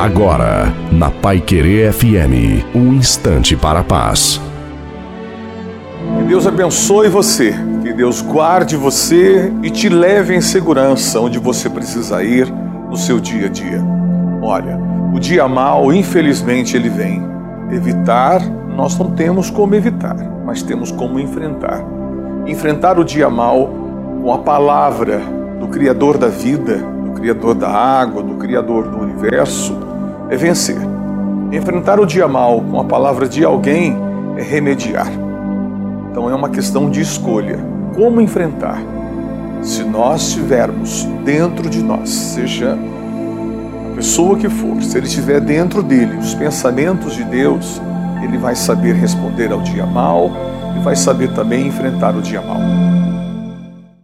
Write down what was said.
Agora, na Pai Querer FM, um instante para a paz. Que Deus abençoe você, que Deus guarde você e te leve em segurança onde você precisa ir no seu dia a dia. Olha, o dia mal, infelizmente, ele vem. Evitar, nós não temos como evitar, mas temos como enfrentar. Enfrentar o dia mal com a palavra do Criador da vida, do Criador da água, do Criador do universo é vencer. Enfrentar o dia mal com a palavra de alguém é remediar. Então é uma questão de escolha. Como enfrentar? Se nós tivermos dentro de nós, seja a pessoa que for, se ele tiver dentro dele os pensamentos de Deus, ele vai saber responder ao dia mal e vai saber também enfrentar o dia mal.